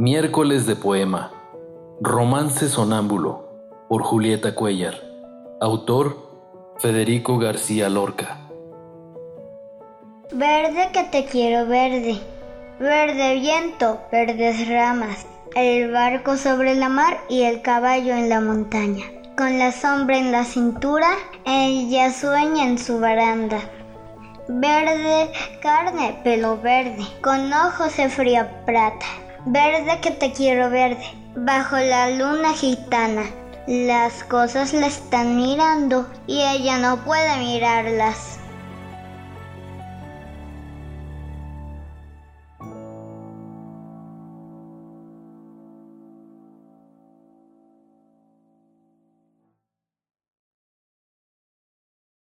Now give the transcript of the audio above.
Miércoles de poema. Romance sonámbulo por Julieta Cuellar. Autor Federico García Lorca. Verde que te quiero verde. Verde viento, verdes ramas. El barco sobre la mar y el caballo en la montaña. Con la sombra en la cintura, ella sueña en su baranda. Verde carne, pelo verde, con ojos de fría plata. Verde que te quiero verde, bajo la luna gitana. Las cosas la están mirando y ella no puede mirarlas.